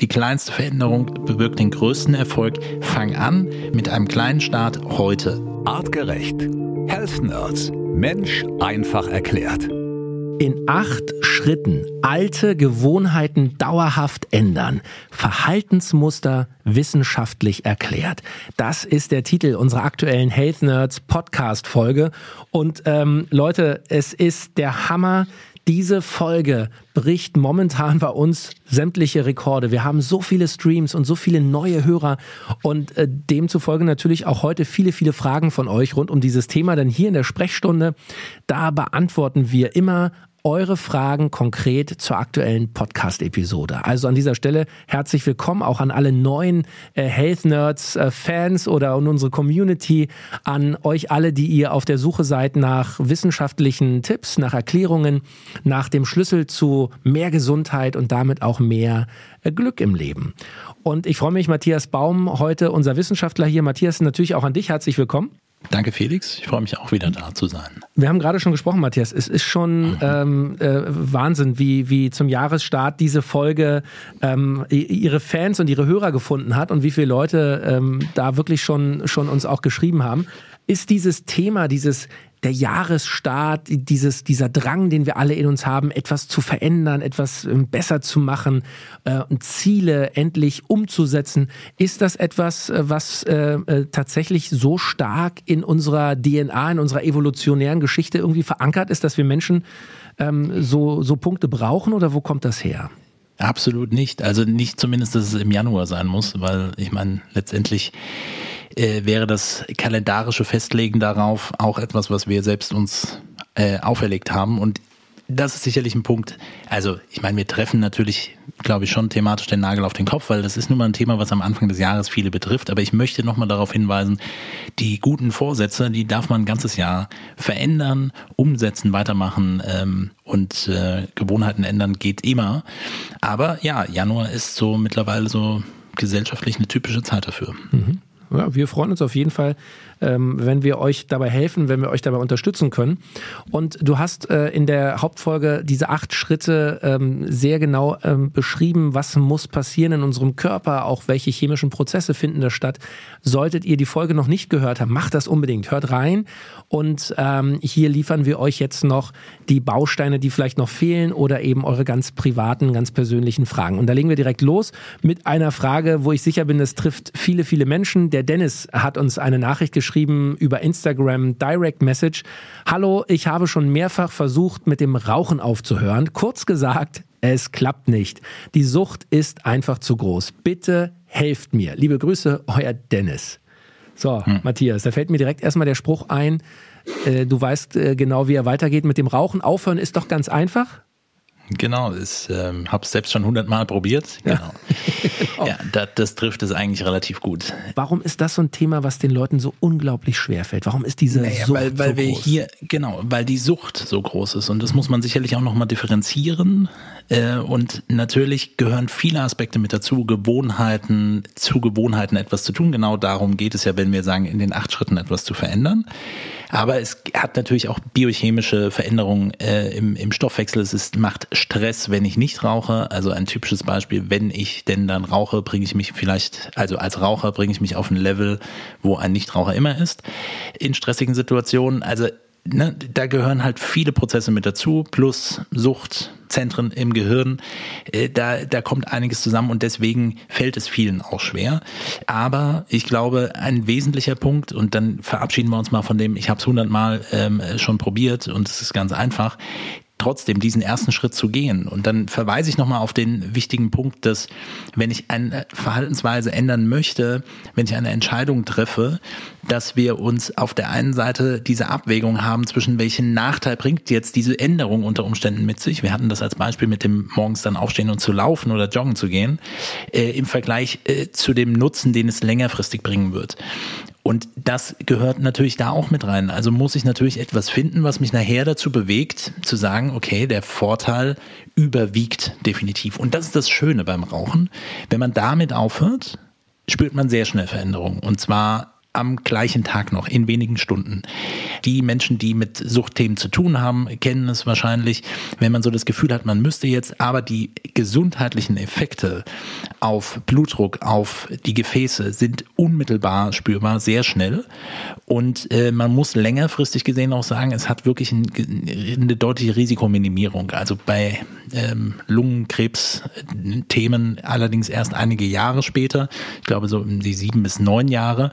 Die kleinste Veränderung bewirkt den größten Erfolg. Fang an mit einem kleinen Start heute. Artgerecht. Health Nerds. Mensch einfach erklärt. In acht Schritten alte Gewohnheiten dauerhaft ändern. Verhaltensmuster wissenschaftlich erklärt. Das ist der Titel unserer aktuellen Health Nerds Podcast Folge. Und ähm, Leute, es ist der Hammer. Diese Folge bricht momentan bei uns sämtliche Rekorde. Wir haben so viele Streams und so viele neue Hörer und äh, demzufolge natürlich auch heute viele, viele Fragen von euch rund um dieses Thema. Denn hier in der Sprechstunde, da beantworten wir immer eure Fragen konkret zur aktuellen Podcast-Episode. Also an dieser Stelle herzlich willkommen auch an alle neuen äh, Health Nerds äh, Fans oder an unsere Community, an euch alle, die ihr auf der Suche seid nach wissenschaftlichen Tipps, nach Erklärungen, nach dem Schlüssel zu mehr Gesundheit und damit auch mehr äh, Glück im Leben. Und ich freue mich, Matthias Baum, heute unser Wissenschaftler hier. Matthias, natürlich auch an dich herzlich willkommen. Danke, Felix. Ich freue mich auch wieder da zu sein. Wir haben gerade schon gesprochen, Matthias. Es ist schon mhm. ähm, äh, Wahnsinn, wie, wie zum Jahresstart diese Folge ähm, ihre Fans und ihre Hörer gefunden hat und wie viele Leute ähm, da wirklich schon, schon uns auch geschrieben haben. Ist dieses Thema, dieses der Jahresstart, dieses, dieser Drang, den wir alle in uns haben, etwas zu verändern, etwas ähm, besser zu machen, äh, Ziele endlich umzusetzen, ist das etwas, äh, was äh, äh, tatsächlich so stark in unserer DNA, in unserer evolutionären Geschichte irgendwie verankert ist, dass wir Menschen ähm, so, so Punkte brauchen oder wo kommt das her? Absolut nicht. Also nicht zumindest, dass es im Januar sein muss, weil ich meine, letztendlich äh, wäre das kalendarische Festlegen darauf auch etwas, was wir selbst uns äh, auferlegt haben. Und das ist sicherlich ein Punkt. Also, ich meine, wir treffen natürlich, glaube ich, schon thematisch den Nagel auf den Kopf, weil das ist nun mal ein Thema, was am Anfang des Jahres viele betrifft. Aber ich möchte nochmal darauf hinweisen, die guten Vorsätze, die darf man ein ganzes Jahr verändern, umsetzen, weitermachen ähm, und äh, Gewohnheiten ändern geht immer. Aber ja, Januar ist so mittlerweile so gesellschaftlich eine typische Zeit dafür. Mhm. Ja, wir freuen uns auf jeden Fall, ähm, wenn wir euch dabei helfen, wenn wir euch dabei unterstützen können. Und du hast äh, in der Hauptfolge diese acht Schritte ähm, sehr genau ähm, beschrieben, was muss passieren in unserem Körper, auch welche chemischen Prozesse finden da statt. Solltet ihr die Folge noch nicht gehört haben, macht das unbedingt. Hört rein. Und ähm, hier liefern wir euch jetzt noch die Bausteine, die vielleicht noch fehlen oder eben eure ganz privaten, ganz persönlichen Fragen. Und da legen wir direkt los mit einer Frage, wo ich sicher bin, das trifft viele, viele Menschen. Der Dennis hat uns eine Nachricht geschrieben geschrieben über Instagram Direct Message. Hallo, ich habe schon mehrfach versucht, mit dem Rauchen aufzuhören. Kurz gesagt, es klappt nicht. Die Sucht ist einfach zu groß. Bitte helft mir. Liebe Grüße, euer Dennis. So, hm. Matthias, da fällt mir direkt erstmal der Spruch ein. Äh, du weißt äh, genau, wie er weitergeht mit dem Rauchen. Aufhören ist doch ganz einfach. Genau, ich ähm, habe es selbst schon hundertmal probiert. Genau. Ja, ja das, das, trifft es eigentlich relativ gut. Warum ist das so ein Thema, was den Leuten so unglaublich schwer fällt? Warum ist diese naja, Sucht weil, weil so wir groß? hier genau, weil die Sucht so groß ist und das muss man sicherlich auch noch mal differenzieren. Äh, und natürlich gehören viele Aspekte mit dazu, Gewohnheiten, zu Gewohnheiten etwas zu tun. Genau darum geht es ja, wenn wir sagen, in den acht Schritten etwas zu verändern. Aber es hat natürlich auch biochemische Veränderungen äh, im, im Stoffwechsel. Es ist, macht Stress, wenn ich nicht rauche. Also ein typisches Beispiel, wenn ich denn dann rauche, bringe ich mich vielleicht, also als Raucher bringe ich mich auf ein Level, wo ein Nichtraucher immer ist. In stressigen Situationen. Also ne, da gehören halt viele Prozesse mit dazu, plus Suchtzentren im Gehirn. Äh, da, da kommt einiges zusammen und deswegen fällt es vielen auch schwer. Aber ich glaube, ein wesentlicher Punkt, und dann verabschieden wir uns mal von dem, ich habe es hundertmal ähm, schon probiert und es ist ganz einfach, trotzdem diesen ersten Schritt zu gehen. Und dann verweise ich nochmal auf den wichtigen Punkt, dass wenn ich eine Verhaltensweise ändern möchte, wenn ich eine Entscheidung treffe, dass wir uns auf der einen Seite diese Abwägung haben zwischen welchen Nachteil bringt jetzt diese Änderung unter Umständen mit sich. Wir hatten das als Beispiel mit dem morgens dann aufstehen und zu laufen oder joggen zu gehen, äh, im Vergleich äh, zu dem Nutzen, den es längerfristig bringen wird. Und das gehört natürlich da auch mit rein. Also muss ich natürlich etwas finden, was mich nachher dazu bewegt, zu sagen, okay, der Vorteil überwiegt definitiv. Und das ist das Schöne beim Rauchen. Wenn man damit aufhört, spürt man sehr schnell Veränderungen. Und zwar am gleichen Tag noch, in wenigen Stunden. Die Menschen, die mit Suchtthemen zu tun haben, kennen es wahrscheinlich, wenn man so das Gefühl hat, man müsste jetzt, aber die gesundheitlichen Effekte auf Blutdruck, auf die Gefäße sind unmittelbar spürbar, sehr schnell. Und äh, man muss längerfristig gesehen auch sagen, es hat wirklich ein, eine deutliche Risikominimierung. Also bei ähm, Lungenkrebs-Themen allerdings erst einige Jahre später, ich glaube so um die sieben bis neun Jahre,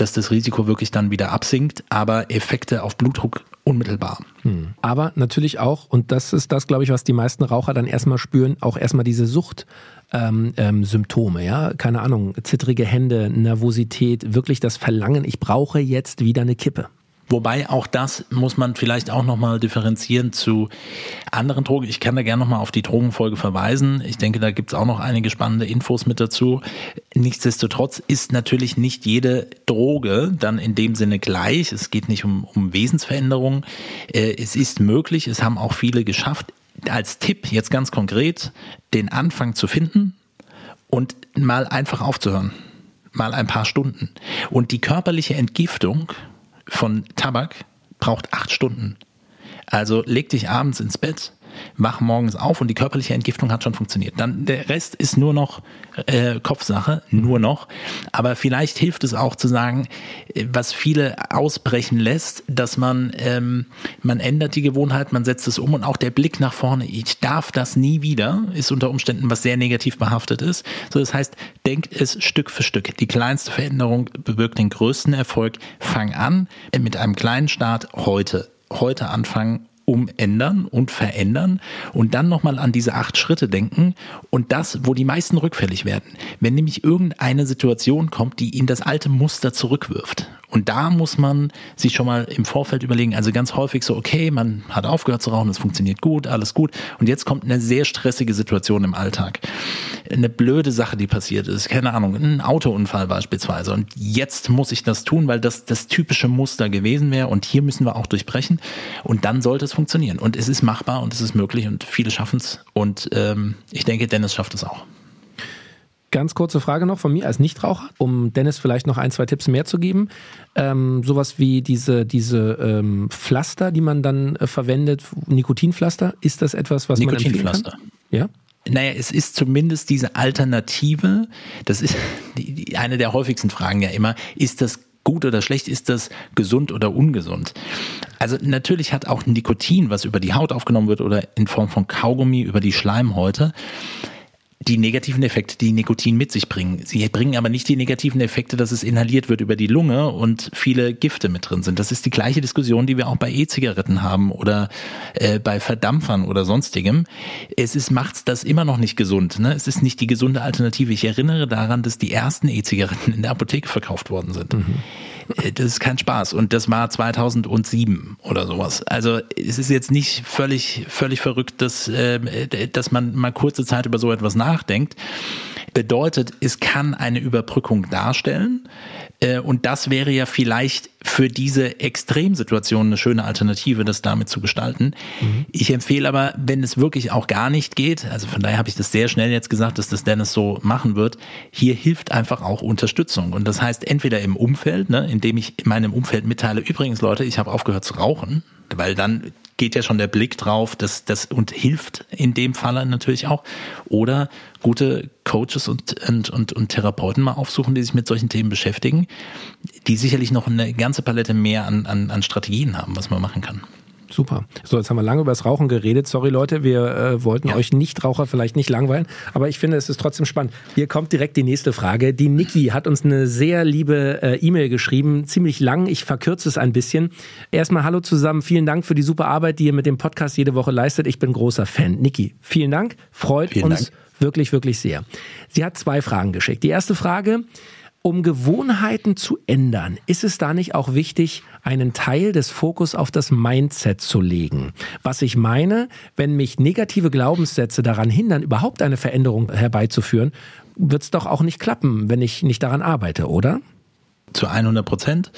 dass das Risiko wirklich dann wieder absinkt, aber Effekte auf Blutdruck unmittelbar. Hm. Aber natürlich auch, und das ist das, glaube ich, was die meisten Raucher dann erstmal spüren, auch erstmal diese Sucht. Ähm, ähm, Symptome, ja, keine Ahnung, zittrige Hände, Nervosität, wirklich das Verlangen, ich brauche jetzt wieder eine Kippe. Wobei auch das muss man vielleicht auch nochmal differenzieren zu anderen Drogen. Ich kann da gerne nochmal auf die Drogenfolge verweisen. Ich denke, da gibt's auch noch einige spannende Infos mit dazu. Nichtsdestotrotz ist natürlich nicht jede Droge dann in dem Sinne gleich. Es geht nicht um, um Wesensveränderungen. Äh, es ist möglich, es haben auch viele geschafft. Als Tipp jetzt ganz konkret, den Anfang zu finden und mal einfach aufzuhören. Mal ein paar Stunden. Und die körperliche Entgiftung von Tabak braucht acht Stunden. Also leg dich abends ins Bett, wach morgens auf und die körperliche Entgiftung hat schon funktioniert. Dann der Rest ist nur noch äh, Kopfsache, nur noch. Aber vielleicht hilft es auch zu sagen, äh, was viele ausbrechen lässt, dass man ähm, man ändert die Gewohnheit, man setzt es um und auch der Blick nach vorne. Ich darf das nie wieder, ist unter Umständen was sehr negativ behaftet ist. So das heißt, denkt es Stück für Stück. Die kleinste Veränderung bewirkt den größten Erfolg. Fang an mit einem kleinen Start heute. Heute anfangen umändern und verändern und dann nochmal an diese acht Schritte denken und das, wo die meisten rückfällig werden. Wenn nämlich irgendeine Situation kommt, die in das alte Muster zurückwirft. Und da muss man sich schon mal im Vorfeld überlegen, also ganz häufig so, okay, man hat aufgehört zu rauchen, es funktioniert gut, alles gut. Und jetzt kommt eine sehr stressige Situation im Alltag. Eine blöde Sache, die passiert ist, keine Ahnung, ein Autounfall beispielsweise. Und jetzt muss ich das tun, weil das das typische Muster gewesen wäre. Und hier müssen wir auch durchbrechen. Und dann sollte es funktionieren. Und es ist machbar und es ist möglich und viele schaffen es. Und ähm, ich denke, Dennis schafft es auch. Ganz kurze Frage noch von mir als Nichtraucher, um Dennis vielleicht noch ein, zwei Tipps mehr zu geben. Ähm, sowas wie diese, diese ähm, Pflaster, die man dann äh, verwendet, Nikotinpflaster, ist das etwas, was man empfehlen kann? Ja? Naja, es ist zumindest diese Alternative, das ist die, die, eine der häufigsten Fragen ja immer, ist das gut oder schlecht, ist das gesund oder ungesund? Also natürlich hat auch Nikotin, was über die Haut aufgenommen wird oder in Form von Kaugummi über die Schleimhäute, die negativen Effekte, die Nikotin mit sich bringen. Sie bringen aber nicht die negativen Effekte, dass es inhaliert wird über die Lunge und viele Gifte mit drin sind. Das ist die gleiche Diskussion, die wir auch bei E-Zigaretten haben oder äh, bei Verdampfern oder sonstigem. Es ist macht's das immer noch nicht gesund. Ne? Es ist nicht die gesunde Alternative. Ich erinnere daran, dass die ersten E-Zigaretten in der Apotheke verkauft worden sind. Mhm. Äh, das ist kein Spaß. Und das war 2007 oder sowas. Also es ist jetzt nicht völlig, völlig verrückt, dass, äh, dass man mal kurze Zeit über so etwas nachdenkt. Bedeutet, es kann eine Überbrückung darstellen. Äh, und das wäre ja vielleicht für diese Extremsituation eine schöne Alternative, das damit zu gestalten. Mhm. Ich empfehle aber, wenn es wirklich auch gar nicht geht, also von daher habe ich das sehr schnell jetzt gesagt, dass das Dennis so machen wird, hier hilft einfach auch Unterstützung. Und das heißt entweder im Umfeld, ne, indem ich in meinem Umfeld mitteile, übrigens Leute, ich habe aufgehört zu rauchen, weil dann geht ja schon der Blick drauf, das, das und hilft in dem Falle natürlich auch. Oder gute Coaches und, und, und, und Therapeuten mal aufsuchen, die sich mit solchen Themen beschäftigen, die sicherlich noch eine ganze Palette mehr an, an, an Strategien haben, was man machen kann. Super. So, jetzt haben wir lange über das Rauchen geredet. Sorry Leute, wir äh, wollten ja. euch Nichtraucher vielleicht nicht langweilen, aber ich finde, es ist trotzdem spannend. Hier kommt direkt die nächste Frage. Die Niki hat uns eine sehr liebe äh, E-Mail geschrieben, ziemlich lang. Ich verkürze es ein bisschen. Erstmal hallo zusammen. Vielen Dank für die super Arbeit, die ihr mit dem Podcast jede Woche leistet. Ich bin großer Fan. Niki, vielen Dank. Freut vielen uns Dank. wirklich, wirklich sehr. Sie hat zwei Fragen geschickt. Die erste Frage, um Gewohnheiten zu ändern, ist es da nicht auch wichtig, einen Teil des Fokus auf das Mindset zu legen? Was ich meine, wenn mich negative Glaubenssätze daran hindern, überhaupt eine Veränderung herbeizuführen, wird es doch auch nicht klappen, wenn ich nicht daran arbeite, oder? Zu 100 Prozent.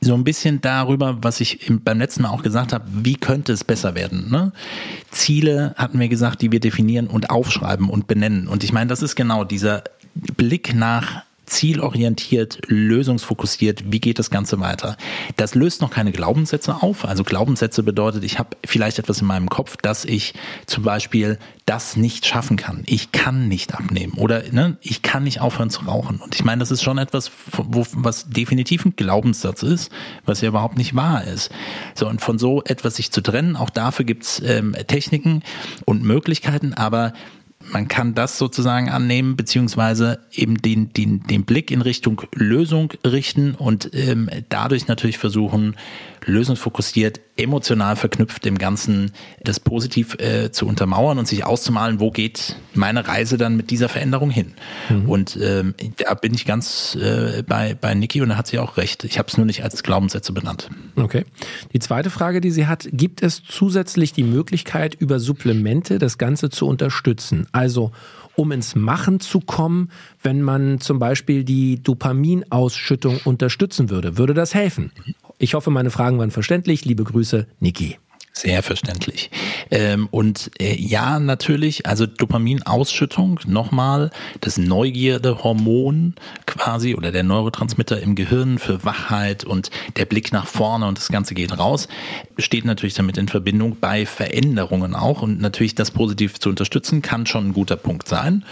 So ein bisschen darüber, was ich beim letzten Mal auch gesagt habe, wie könnte es besser werden? Ne? Ziele hatten wir gesagt, die wir definieren und aufschreiben und benennen. Und ich meine, das ist genau dieser Blick nach zielorientiert, lösungsfokussiert, wie geht das Ganze weiter. Das löst noch keine Glaubenssätze auf. Also Glaubenssätze bedeutet, ich habe vielleicht etwas in meinem Kopf, dass ich zum Beispiel das nicht schaffen kann. Ich kann nicht abnehmen oder ne, ich kann nicht aufhören zu rauchen. Und ich meine, das ist schon etwas, wo, was definitiv ein Glaubenssatz ist, was ja überhaupt nicht wahr ist. So, und von so etwas sich zu trennen, auch dafür gibt's ähm, Techniken und Möglichkeiten, aber man kann das sozusagen annehmen, beziehungsweise eben den, den, den Blick in Richtung Lösung richten und ähm, dadurch natürlich versuchen, lösungsfokussiert, emotional verknüpft dem Ganzen das positiv äh, zu untermauern und sich auszumalen, wo geht meine Reise dann mit dieser Veränderung hin. Mhm. Und ähm, da bin ich ganz äh, bei, bei Niki und da hat sie auch recht. Ich habe es nur nicht als Glaubenssätze benannt. Okay. Die zweite Frage, die sie hat, gibt es zusätzlich die Möglichkeit, über Supplemente das Ganze zu unterstützen? Also um ins Machen zu kommen, wenn man zum Beispiel die Dopaminausschüttung unterstützen würde? Würde das helfen? Ich hoffe, meine Fragen waren verständlich. Liebe Grüße, Niki. Sehr verständlich. Ähm, und äh, ja, natürlich, also Dopaminausschüttung, nochmal, das Neugierdehormon quasi oder der Neurotransmitter im Gehirn für Wachheit und der Blick nach vorne und das Ganze geht raus, steht natürlich damit in Verbindung bei Veränderungen auch und natürlich das positiv zu unterstützen kann schon ein guter Punkt sein.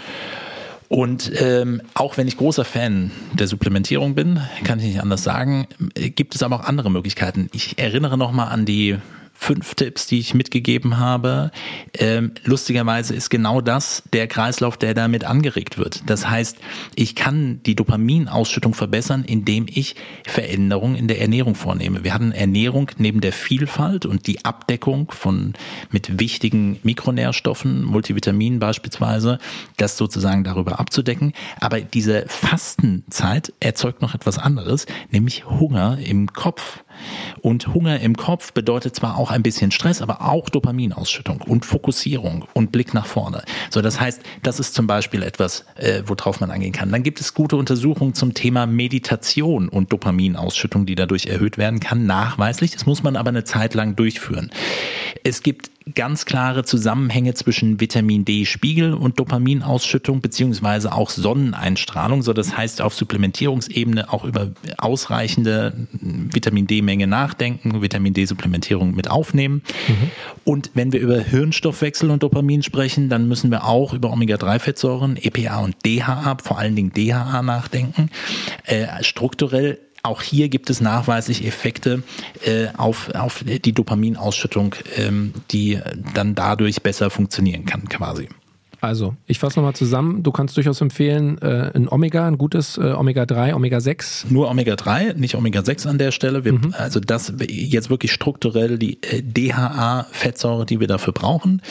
Und ähm, auch wenn ich großer Fan der Supplementierung bin, kann ich nicht anders sagen, gibt es aber auch andere Möglichkeiten. Ich erinnere nochmal an die fünf Tipps, die ich mitgegeben habe. Ähm, lustigerweise ist genau das der Kreislauf, der damit angeregt wird. Das heißt, ich kann die Dopaminausschüttung verbessern, indem ich Veränderungen in der Ernährung vornehme. Wir hatten Ernährung neben der Vielfalt und die Abdeckung von mit wichtigen Mikronährstoffen, Multivitaminen beispielsweise, das sozusagen darüber abzudecken. Aber diese Fastenzeit erzeugt noch etwas anderes, nämlich Hunger im Kopf. Und Hunger im Kopf bedeutet zwar auch ein bisschen Stress, aber auch Dopaminausschüttung und Fokussierung und Blick nach vorne. So, das heißt, das ist zum Beispiel etwas, äh, worauf man eingehen kann. Dann gibt es gute Untersuchungen zum Thema Meditation und Dopaminausschüttung, die dadurch erhöht werden kann, nachweislich. Das muss man aber eine Zeit lang durchführen. Es gibt ganz klare Zusammenhänge zwischen Vitamin D-Spiegel und Dopaminausschüttung beziehungsweise auch Sonneneinstrahlung. So, das heißt auf Supplementierungsebene auch über ausreichende Vitamin D-Menge nachdenken, Vitamin D-Supplementierung mit aufnehmen. Mhm. Und wenn wir über Hirnstoffwechsel und Dopamin sprechen, dann müssen wir auch über Omega-3-Fettsäuren, EPA und DHA, vor allen Dingen DHA nachdenken. Äh, strukturell auch hier gibt es nachweislich Effekte äh, auf, auf die Dopaminausschüttung, ähm, die dann dadurch besser funktionieren kann quasi. Also, ich fasse nochmal zusammen. Du kannst durchaus empfehlen, äh, ein Omega, ein gutes äh, Omega-3, Omega-6. Nur Omega-3, nicht Omega-6 an der Stelle. Wir, mhm. Also das jetzt wirklich strukturell die äh, DHA-Fettsäure, die wir dafür brauchen.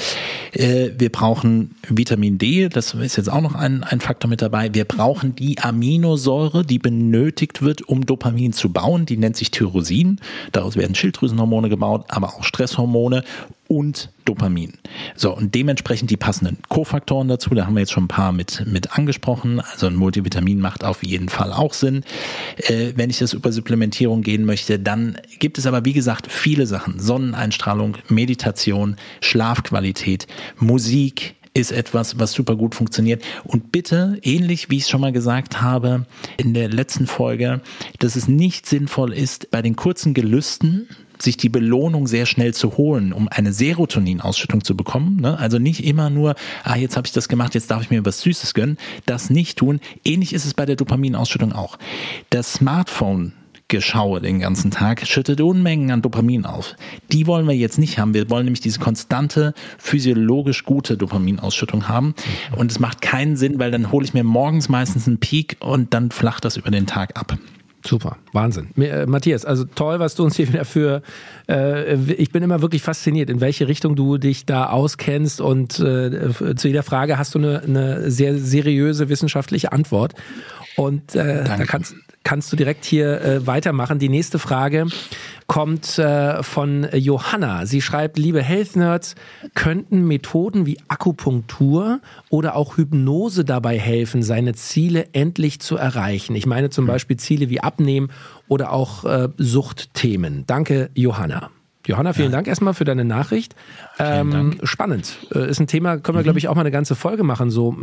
Äh, wir brauchen Vitamin D, das ist jetzt auch noch ein, ein Faktor mit dabei. Wir brauchen die Aminosäure, die benötigt wird, um Dopamin zu bauen. Die nennt sich Tyrosin. Daraus werden Schilddrüsenhormone gebaut, aber auch Stresshormone und Dopamin. So, und dementsprechend die passenden Kofaktoren dazu, da haben wir jetzt schon ein paar mit, mit angesprochen. Also ein Multivitamin macht auf jeden Fall auch Sinn. Äh, wenn ich das über Supplementierung gehen möchte, dann gibt es aber, wie gesagt, viele Sachen. Sonneneinstrahlung, Meditation, Schlafqualität, Musik, ist etwas, was super gut funktioniert. Und bitte, ähnlich wie ich es schon mal gesagt habe in der letzten Folge, dass es nicht sinnvoll ist, bei den kurzen Gelüsten sich die Belohnung sehr schnell zu holen, um eine Serotoninausschüttung zu bekommen. Ne? Also nicht immer nur, ah, jetzt habe ich das gemacht, jetzt darf ich mir was Süßes gönnen. Das nicht tun. Ähnlich ist es bei der Dopaminausschüttung auch. Das Smartphone Geschaue den ganzen Tag, schüttet Unmengen an Dopamin auf. Die wollen wir jetzt nicht haben. Wir wollen nämlich diese konstante, physiologisch gute Dopaminausschüttung haben. Und es macht keinen Sinn, weil dann hole ich mir morgens meistens einen Peak und dann flacht das über den Tag ab. Super, Wahnsinn. Äh, Matthias, also toll, was du uns hier wieder für. Äh, ich bin immer wirklich fasziniert, in welche Richtung du dich da auskennst und äh, zu jeder Frage hast du eine, eine sehr seriöse wissenschaftliche Antwort. Und äh, da kannst, kannst du direkt hier äh, weitermachen. Die nächste Frage kommt äh, von Johanna. Sie schreibt, liebe Health Nerds, könnten Methoden wie Akupunktur oder auch Hypnose dabei helfen, seine Ziele endlich zu erreichen? Ich meine zum hm. Beispiel Ziele wie Abnehmen oder auch äh, Suchtthemen. Danke, Johanna. Johanna, vielen ja. Dank erstmal für deine Nachricht. Ähm, spannend. Äh, ist ein Thema, können wir, mhm. glaube ich, auch mal eine ganze Folge machen. So,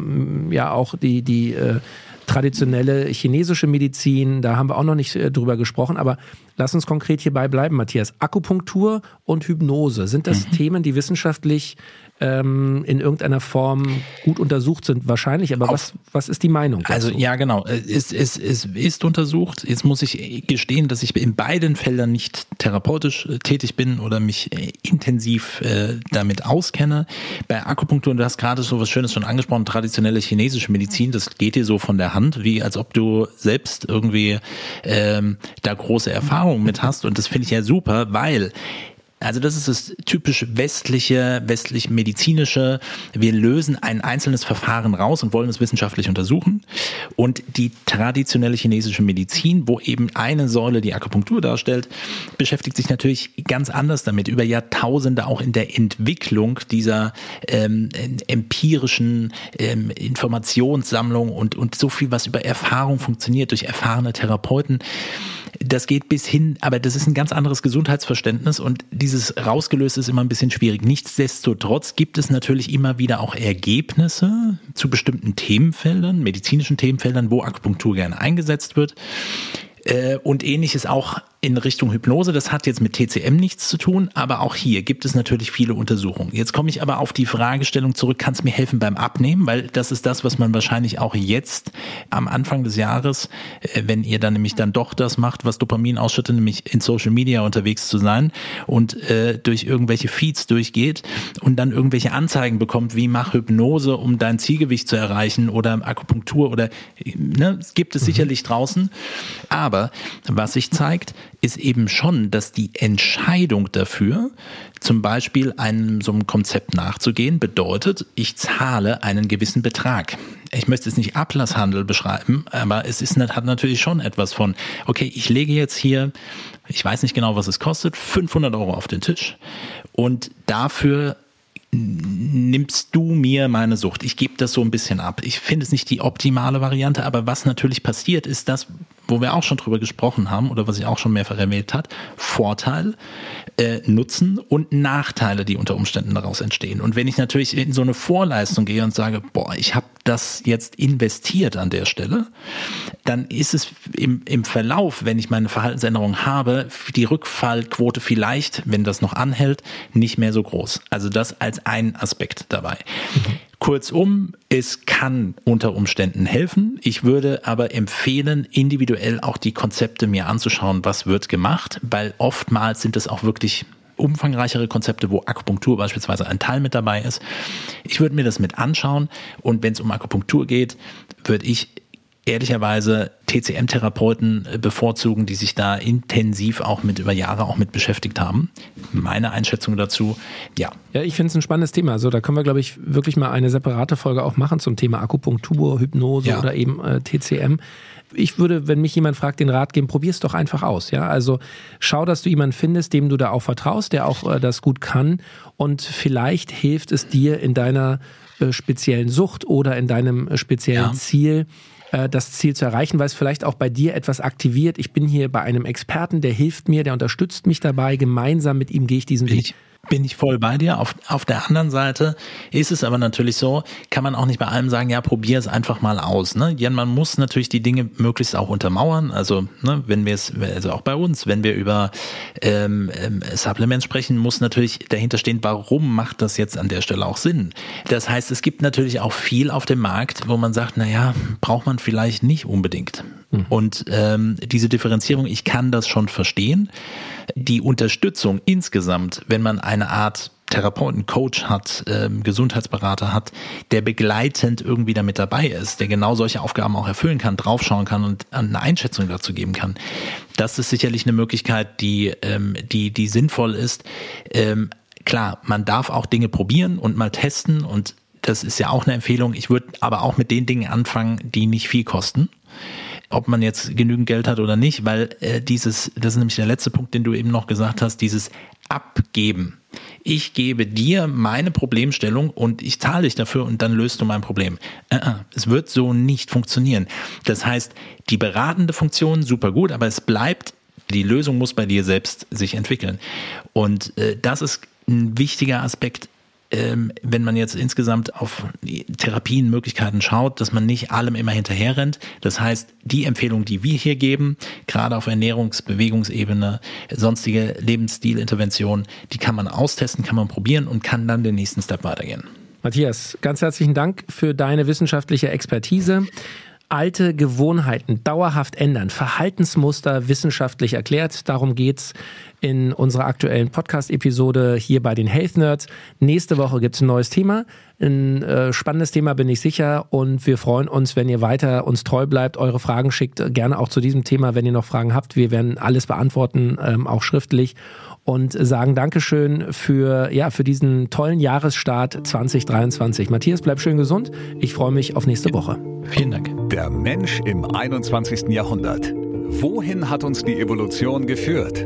ja, auch die, die äh, traditionelle chinesische Medizin, da haben wir auch noch nicht äh, drüber gesprochen, aber lass uns konkret hierbei bleiben, Matthias. Akupunktur und Hypnose, sind das mhm. Themen, die wissenschaftlich ähm, in irgendeiner Form gut untersucht sind, wahrscheinlich. Aber was, was ist die Meinung? Dazu? Also ja, genau. Es, es, es ist untersucht. Jetzt muss ich gestehen, dass ich in beiden Feldern nicht therapeutisch äh, tätig bin oder mich äh, intensiv äh, damit auskenne. Bei Akupunktur, und du hast gerade so was Schönes schon angesprochen, traditionelle chinesische Medizin, das geht dir so von der Hand, wie als ob du selbst irgendwie ähm, da große Erfahrungen mit hast. Und das finde ich ja super, weil also das ist das typisch westliche, westlich medizinische. Wir lösen ein einzelnes Verfahren raus und wollen es wissenschaftlich untersuchen. Und die traditionelle chinesische Medizin, wo eben eine Säule die Akupunktur darstellt, beschäftigt sich natürlich ganz anders damit, über Jahrtausende auch in der Entwicklung dieser ähm, empirischen ähm, Informationssammlung und, und so viel, was über Erfahrung funktioniert, durch erfahrene Therapeuten das geht bis hin, aber das ist ein ganz anderes Gesundheitsverständnis und dieses rausgelöst ist immer ein bisschen schwierig. Nichtsdestotrotz gibt es natürlich immer wieder auch Ergebnisse zu bestimmten Themenfeldern, medizinischen Themenfeldern, wo Akupunktur gerne eingesetzt wird. Äh, und ähnliches auch in Richtung Hypnose. Das hat jetzt mit TCM nichts zu tun, aber auch hier gibt es natürlich viele Untersuchungen. Jetzt komme ich aber auf die Fragestellung zurück, kann es mir helfen beim Abnehmen? Weil das ist das, was man wahrscheinlich auch jetzt am Anfang des Jahres, äh, wenn ihr dann nämlich dann doch das macht, was Dopamin ausschüttet, nämlich in Social Media unterwegs zu sein und äh, durch irgendwelche Feeds durchgeht und dann irgendwelche Anzeigen bekommt, wie mach Hypnose, um dein Zielgewicht zu erreichen oder Akupunktur oder ne, gibt es mhm. sicherlich draußen. Aber was sich zeigt, ist eben schon, dass die Entscheidung dafür, zum Beispiel einem so einem Konzept nachzugehen, bedeutet, ich zahle einen gewissen Betrag. Ich möchte es nicht Ablasshandel beschreiben, aber es ist, hat natürlich schon etwas von, okay, ich lege jetzt hier, ich weiß nicht genau, was es kostet, 500 Euro auf den Tisch und dafür nimmst du mir meine Sucht. Ich gebe das so ein bisschen ab. Ich finde es nicht die optimale Variante, aber was natürlich passiert, ist das, wo wir auch schon drüber gesprochen haben oder was ich auch schon mehrfach erwähnt hat, Vorteil, äh, Nutzen und Nachteile, die unter Umständen daraus entstehen. Und wenn ich natürlich in so eine Vorleistung gehe und sage, boah, ich habe das jetzt investiert an der Stelle, dann ist es im, im Verlauf, wenn ich meine Verhaltensänderung habe, die Rückfallquote vielleicht, wenn das noch anhält, nicht mehr so groß. Also das als ein Aspekt dabei. Kurzum, es kann unter Umständen helfen. Ich würde aber empfehlen, individuell auch die Konzepte mir anzuschauen, was wird gemacht, weil oftmals sind es auch wirklich umfangreichere Konzepte, wo Akupunktur beispielsweise ein Teil mit dabei ist. Ich würde mir das mit anschauen und wenn es um Akupunktur geht, würde ich ehrlicherweise TCM-Therapeuten äh, bevorzugen, die sich da intensiv auch mit über Jahre auch mit beschäftigt haben. Meine Einschätzung dazu, ja. Ja, ich finde es ein spannendes Thema. Also da können wir, glaube ich, wirklich mal eine separate Folge auch machen zum Thema Akupunktur, Hypnose ja. oder eben äh, TCM. Ich würde, wenn mich jemand fragt, den Rat geben, probier es doch einfach aus. Ja, also schau, dass du jemanden findest, dem du da auch vertraust, der auch äh, das gut kann und vielleicht hilft es dir in deiner äh, speziellen Sucht oder in deinem äh, speziellen ja. Ziel äh, das Ziel zu erreichen, weil es vielleicht auch bei dir etwas aktiviert. Ich bin hier bei einem Experten, der hilft mir, der unterstützt mich dabei. Gemeinsam mit ihm gehe ich diesen Weg bin ich voll bei dir. Auf, auf der anderen Seite ist es aber natürlich so, kann man auch nicht bei allem sagen, ja, probier es einfach mal aus. Ne? Ja, man muss natürlich die Dinge möglichst auch untermauern. Also, ne, wenn wir es, also auch bei uns, wenn wir über ähm, ähm, Supplements sprechen, muss natürlich dahinter stehen, warum macht das jetzt an der Stelle auch Sinn? Das heißt, es gibt natürlich auch viel auf dem Markt, wo man sagt, na ja, braucht man vielleicht nicht unbedingt. Mhm. Und ähm, diese Differenzierung, ich kann das schon verstehen die Unterstützung insgesamt, wenn man eine Art Therapeuten, Coach hat, ähm, Gesundheitsberater hat, der begleitend irgendwie damit dabei ist, der genau solche Aufgaben auch erfüllen kann, draufschauen kann und eine Einschätzung dazu geben kann. Das ist sicherlich eine Möglichkeit, die, ähm, die, die sinnvoll ist. Ähm, klar, man darf auch Dinge probieren und mal testen und das ist ja auch eine Empfehlung. Ich würde aber auch mit den Dingen anfangen, die nicht viel kosten ob man jetzt genügend Geld hat oder nicht, weil äh, dieses, das ist nämlich der letzte Punkt, den du eben noch gesagt hast, dieses Abgeben. Ich gebe dir meine Problemstellung und ich zahle dich dafür und dann löst du mein Problem. Äh, äh, es wird so nicht funktionieren. Das heißt, die beratende Funktion super gut, aber es bleibt, die Lösung muss bei dir selbst sich entwickeln. Und äh, das ist ein wichtiger Aspekt wenn man jetzt insgesamt auf Therapienmöglichkeiten schaut, dass man nicht allem immer hinterher rennt. Das heißt, die Empfehlung, die wir hier geben, gerade auf Ernährungs-, Bewegungsebene, sonstige Lebensstilinterventionen, die kann man austesten, kann man probieren und kann dann den nächsten Step weitergehen. Matthias, ganz herzlichen Dank für deine wissenschaftliche Expertise alte Gewohnheiten dauerhaft ändern, Verhaltensmuster wissenschaftlich erklärt. Darum geht's in unserer aktuellen Podcast-Episode hier bei den Health Nerds. Nächste Woche gibt's ein neues Thema. Ein äh, spannendes Thema bin ich sicher und wir freuen uns, wenn ihr weiter uns treu bleibt, eure Fragen schickt, gerne auch zu diesem Thema, wenn ihr noch Fragen habt. Wir werden alles beantworten, ähm, auch schriftlich und sagen Dankeschön für, ja, für diesen tollen Jahresstart 2023. Matthias, bleib schön gesund. Ich freue mich auf nächste Woche. Vielen Dank. Der Mensch im 21. Jahrhundert. Wohin hat uns die Evolution geführt?